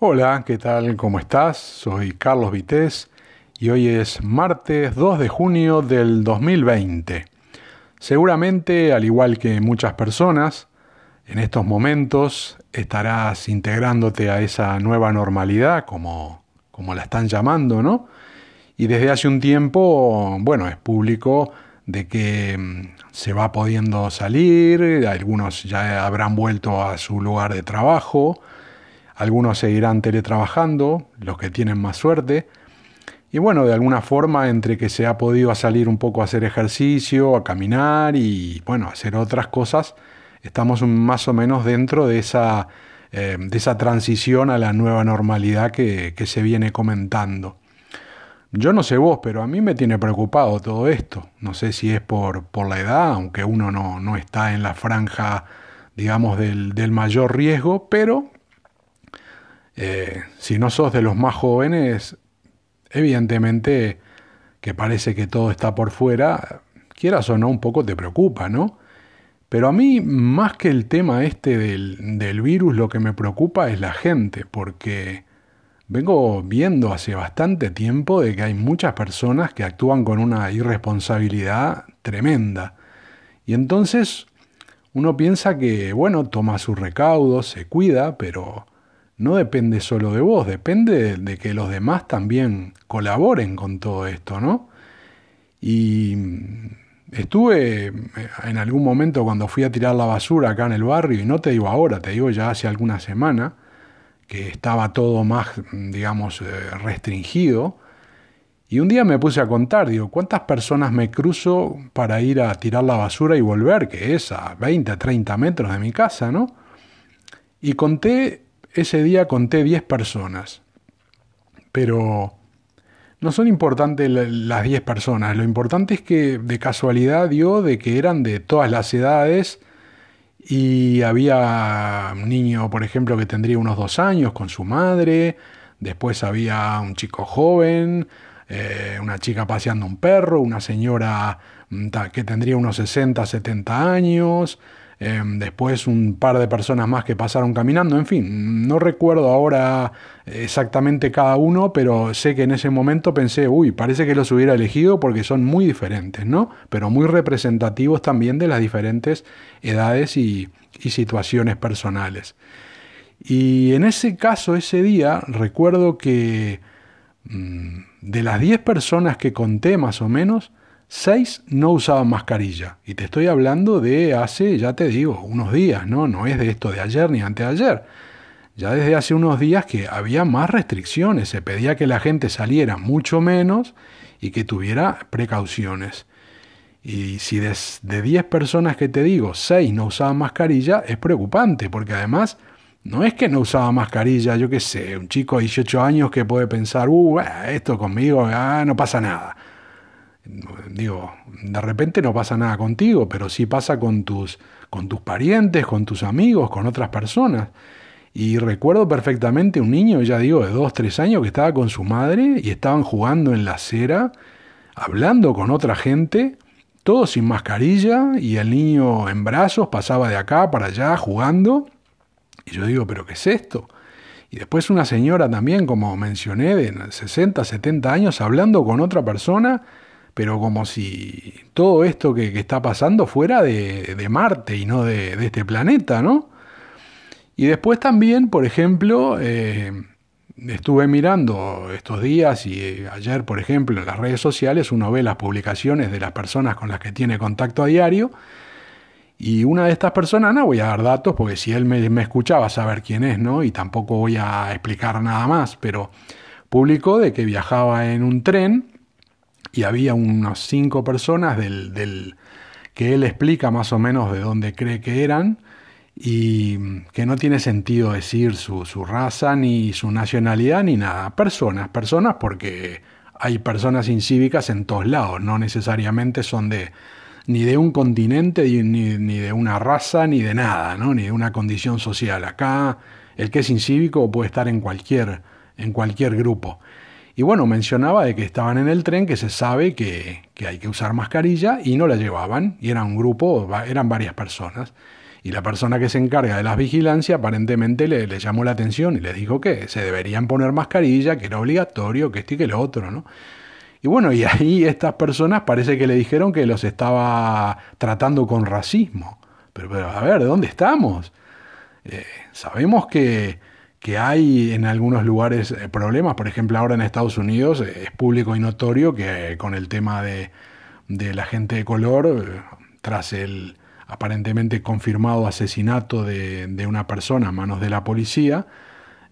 Hola, ¿qué tal? ¿Cómo estás? Soy Carlos Vités y hoy es martes 2 de junio del 2020. Seguramente, al igual que muchas personas, en estos momentos estarás integrándote a esa nueva normalidad, como, como la están llamando, ¿no? Y desde hace un tiempo, bueno, es público de que mm, se va pudiendo salir, algunos ya habrán vuelto a su lugar de trabajo, algunos seguirán teletrabajando, los que tienen más suerte, y bueno, de alguna forma entre que se ha podido salir un poco a hacer ejercicio, a caminar y bueno, hacer otras cosas, estamos más o menos dentro de esa, eh, de esa transición a la nueva normalidad que, que se viene comentando. Yo no sé vos, pero a mí me tiene preocupado todo esto. No sé si es por, por la edad, aunque uno no, no está en la franja, digamos, del, del mayor riesgo, pero eh, si no sos de los más jóvenes, evidentemente que parece que todo está por fuera, quieras o no, un poco te preocupa, ¿no? Pero a mí, más que el tema este del, virus, lo que me preocupa es la gente, porque Vengo viendo hace bastante tiempo de que hay muchas personas que actúan con una irresponsabilidad tremenda. Y entonces uno piensa que, bueno, toma sus recaudos, se cuida, pero no depende solo de vos, depende de, que los demás también colaboren con todo esto, ¿no? Y estuve en algún momento cuando fui a tirar la basura acá en el barrio, y no te digo ahora, te digo ya hace alguna semana, que estaba todo más, digamos, eh, restringido. Y un día me puse a contar, digo, ¿cuántas personas me cruzo para ir a tirar la basura y volver? Que es a 20, 30 metros de mi casa, ¿no? Y conté, ese día conté 10 personas. Pero no son importantes las 10 personas, lo importante es que de casualidad dio de que eran de todas las edades, y había un niño, por ejemplo, que tendría unos dos años con su madre, después había un chico joven, eh, una chica paseando un perro, una señora mm, que tendría unos 60, 70 años, Em, después un par de personas más que pasaron caminando, en fin, no recuerdo ahora exactamente cada uno, pero sé que en ese momento pensé, uy, parece que los hubiera elegido porque son muy diferentes, ¿no? Pero muy representativos también de las diferentes edades y, situaciones personales. Y en ese caso, ese día, recuerdo que mm, de las 10 personas que conté más o menos, Seis no usaban mascarilla. Y te estoy hablando de hace, ya te digo, unos días, ¿no? No es de esto de ayer ni anteayer. Ya desde hace unos días que había más restricciones. Se pedía que la gente saliera mucho menos y que tuviera precauciones. Y si de, de 10 personas que te digo, 6 no usaban mascarilla, es preocupante, porque además no es que no usaba mascarilla, yo qué sé, un chico de 18 años que puede pensar, uh, esto conmigo, ah, no pasa nada digo, de repente no pasa nada contigo, pero sí pasa con tus, con tus parientes, con tus amigos, con otras personas. Y recuerdo perfectamente un niño, ya digo, de dos, tres años, que estaba con su madre y estaban jugando en la acera, hablando con otra gente, todo sin mascarilla, y el niño en brazos pasaba de acá para allá jugando. Y yo digo, ¿pero qué es esto? Y después una señora también, como mencioné, de 60, 70 años, hablando con otra persona pero como si todo esto que, está pasando fuera de, Marte y no de, este planeta, ¿no? Y después también, por ejemplo, eh, estuve mirando estos días y eh, ayer, por ejemplo, en las redes sociales uno ve las publicaciones de las personas con las que tiene contacto a diario. Y una de estas personas, no voy a dar datos porque si él me, me escuchaba saber quién es, ¿no? Y tampoco voy a explicar nada más, pero publicó de que viajaba en un tren y había unas cinco personas del, del, que él explica más o menos de dónde cree que eran y que no tiene sentido decir su, su raza ni su nacionalidad ni nada. Personas, personas porque hay personas incívicas en todos lados, no necesariamente son de ni de un continente, ni, ni, de una raza, ni de nada, ¿no? ni de una condición social. Acá el que es incívico puede estar en cualquier, en cualquier grupo. Y bueno, mencionaba de que estaban en el tren, que se sabe que, hay que usar mascarilla y no la llevaban, y era un grupo, eran varias personas. y la persona que se encarga de las vigilancias aparentemente le, llamó la atención y les dijo que se deberían poner mascarilla, que era obligatorio, que esto y que lo otro, ¿no? Y bueno, y ahí estas personas parece que le dijeron que los estaba tratando con racismo. Pero, pero a ver, ¿de dónde estamos? Eh, sabemos que, que, hay en algunos lugares eh, problemas, por ejemplo ahora en Estados Unidos eh, es público y notorio que con el tema de, de la gente de color, tras el aparentemente confirmado asesinato de, de, una persona a manos de la policía,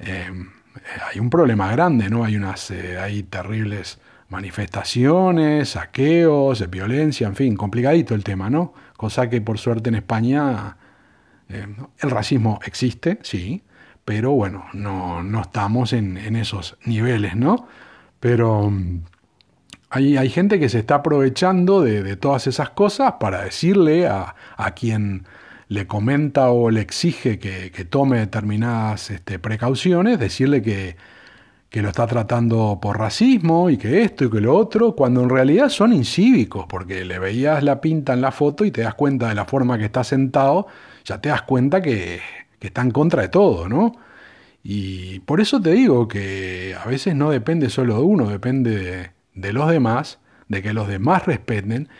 hay un problema grande, ¿no? Hay unas, hay terribles manifestaciones, saqueos, violencia, en fin, complicadito el tema, ¿no? Cosa que por suerte en España eh, el racismo existe, sí, pero bueno, no, no estamos en, esos niveles, ¿no? Pero mm, hay, hay, gente que se está aprovechando de, de todas esas cosas para decirle a, a, quien le comenta o le exige que, que tome determinadas este, precauciones, decirle que, que lo está tratando por racismo y que esto y que lo otro, cuando en realidad son incívicos, porque le veías la pinta en la foto y te das cuenta de la forma que está sentado, ya te das cuenta que, que está en contra de todo, ¿no? Y por eso te digo que a veces no depende solo de uno, depende de, los demás, de que los demás respeten.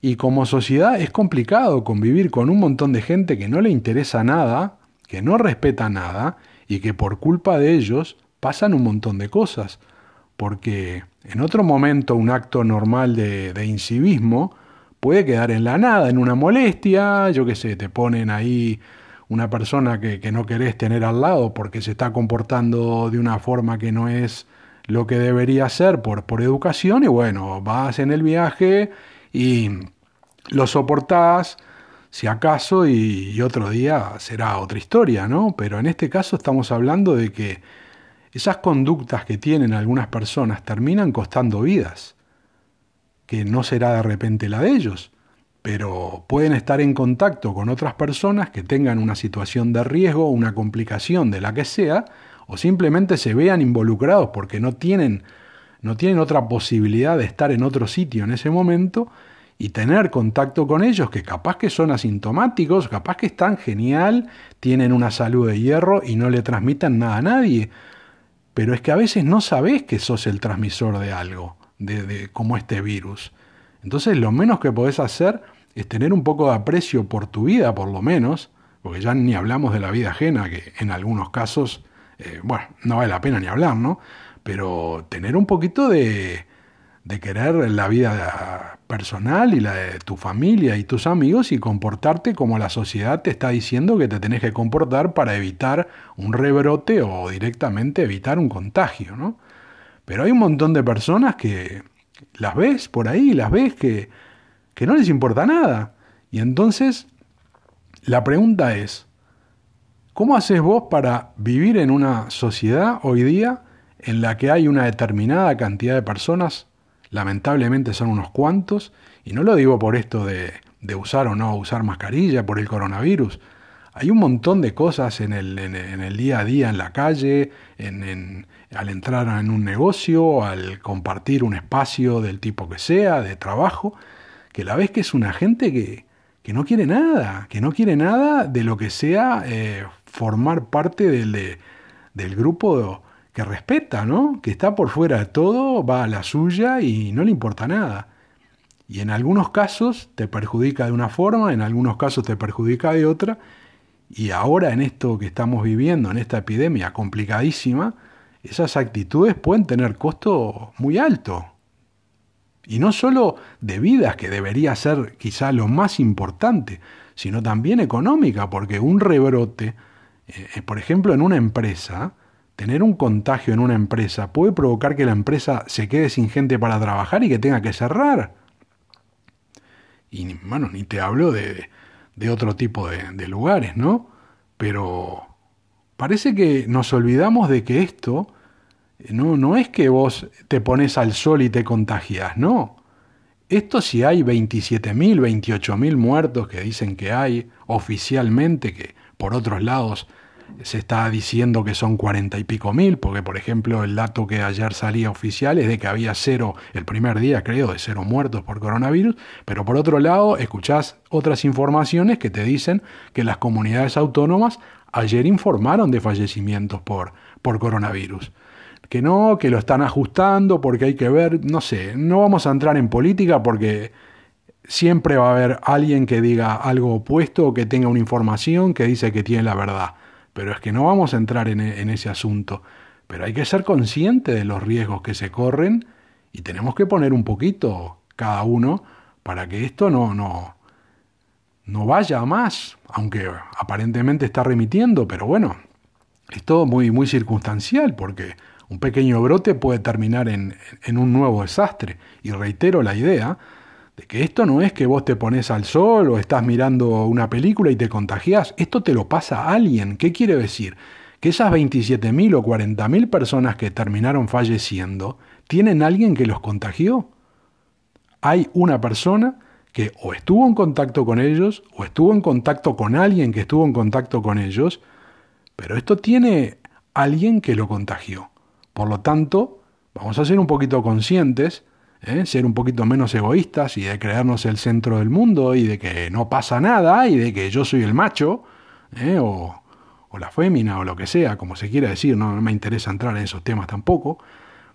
Y como sociedad es complicado convivir con un montón de gente que no le interesa nada, que no respeta nada y que por culpa de ellos pasan un montón de cosas, porque en otro momento un acto normal de, de incivismo puede quedar en la nada, en una molestia, yo qué sé, te ponen ahí una persona que, que, no querés tener al lado porque se está comportando de una forma que no es lo que debería ser por, por educación y bueno, vas en el viaje y lo soportás si acaso y, y otro día será otra historia, ¿no? Pero en este caso estamos hablando de que esas conductas que tienen algunas personas terminan costando vidas, que no será de repente la de ellos, pero pueden estar en contacto con otras personas que tengan una situación de riesgo, una complicación de la que sea, o simplemente se vean involucrados porque no tienen, no tienen otra posibilidad de estar en otro sitio en ese momento y tener contacto con ellos que capaz que son asintomáticos, capaz que están genial, tienen una salud de hierro y no le transmitan nada a nadie, pero es que a veces no sabes que sos el transmisor de algo, de, de, como este virus. Entonces lo menos que podés hacer es tener un poco de aprecio por tu vida, por lo menos, porque ya ni hablamos de la vida ajena, que en algunos casos, eh, bueno, no vale la pena ni hablar, ¿no? Pero tener un poquito de, de querer la vida personal y la de tu familia y tus amigos y comportarte como la sociedad te está diciendo que te tenés que comportar para evitar un rebrote o directamente evitar un contagio, ¿no? Pero hay un montón de personas que las ves por ahí, las ves que, que no les importa nada. Y entonces la pregunta es, ¿cómo haces vos para vivir en una sociedad hoy día en la que hay una determinada cantidad de personas lamentablemente son unos cuantos, y no lo digo por esto de, de usar o no usar mascarilla, por el coronavirus. Hay un montón de cosas en el, en, en el día a día, en la calle, en, al entrar en un negocio, al compartir un espacio del tipo que sea, de trabajo, que la ves que es una gente que, que no quiere nada, que no quiere nada de lo que sea eh, formar parte del, de, del grupo que respeta, ¿no? Que está por fuera de todo, va a la suya y no le importa nada. Y en algunos casos te perjudica de una forma, en algunos casos te perjudica de otra. Y ahora en esto que estamos viviendo, en esta epidemia complicadísima, esas actitudes pueden tener costo muy alto. Y no solo de vidas, que debería ser quizá lo más importante, sino también económica, porque un rebrote, eh, por ejemplo, en una empresa, tener un contagio en una empresa puede provocar que la empresa se quede sin gente para trabajar y que tenga que cerrar. Y bueno, ni te hablo de, de otro tipo de, de, lugares, ¿no? Pero parece que nos olvidamos de que esto no, no es que vos te pones al sol y te contagias, no. Esto si hay 27.000, 28.000 muertos que dicen que hay oficialmente, que por otros lados se está diciendo que son cuarenta y pico mil, porque por ejemplo el dato que ayer salía oficial es de que había cero, el primer día creo, de cero muertos por coronavirus, pero por otro lado escuchás otras informaciones que te dicen que las comunidades autónomas ayer informaron de fallecimientos por, por coronavirus. Que no, que lo están ajustando porque hay que ver, no sé, no vamos a entrar en política porque siempre va a haber alguien que diga algo opuesto o que tenga una información que dice que tiene la verdad. Pero es que no vamos a entrar en, en ese asunto. Pero hay que ser consciente de los riesgos que se corren y tenemos que poner un poquito cada uno para que esto no, no, no vaya más, aunque aparentemente está remitiendo, pero bueno, es todo muy, muy circunstancial porque un pequeño brote puede terminar en un nuevo desastre. Y reitero la idea de que esto no es que vos te pones al sol o estás mirando una película y te contagias, esto te lo pasa a alguien. ¿Qué quiere decir? Que esas 27.000 o 40.000 personas que terminaron falleciendo, ¿tienen alguien que los contagió? Hay una persona que o estuvo en contacto con ellos o estuvo en contacto con alguien que estuvo en contacto con ellos, pero esto tiene alguien que lo contagió. Por lo tanto, vamos a ser un poquito conscientes ¿eh? ser un poquito menos egoístas y de creernos el centro del mundo y de que no pasa nada y de que yo soy el macho ¿eh? o, la fémina o lo que sea, como se quiera decir, no, me interesa entrar en esos temas tampoco,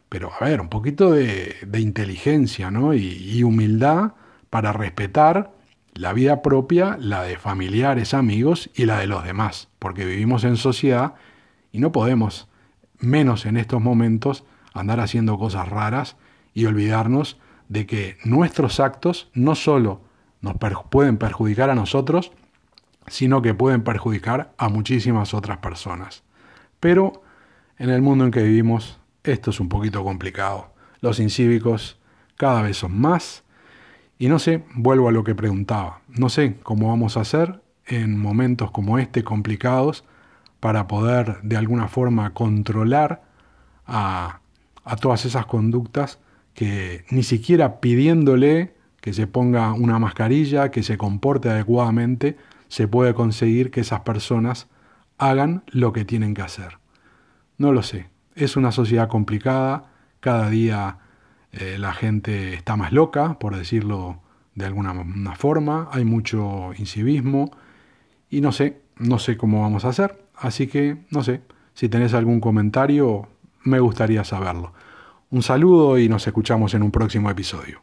pero a ver, un poquito de, inteligencia ¿no? y, y humildad para respetar la vida propia, la de familiares, amigos y la de los demás, porque vivimos en sociedad y no podemos, menos en estos momentos, andar haciendo cosas raras y olvidarnos de que nuestros actos no solo nos pueden perjudicar a nosotros, sino que pueden perjudicar a muchísimas otras personas. Pero en el mundo en que vivimos esto es un poquito complicado. Los incívicos cada vez son más y no sé, vuelvo a lo que preguntaba, no sé cómo vamos a hacer en momentos como este complicados para poder de alguna forma controlar a, a todas esas conductas que ni siquiera pidiéndole que se ponga una mascarilla, que se comporte adecuadamente, se puede conseguir que esas personas hagan lo que tienen que hacer. No lo sé, es una sociedad complicada, cada día eh, la gente está más loca, por decirlo de alguna forma, hay mucho incivismo. Y no sé, no sé cómo vamos a hacer, así que no sé, si tenés algún comentario me gustaría saberlo. Un saludo y nos escuchamos en un próximo episodio.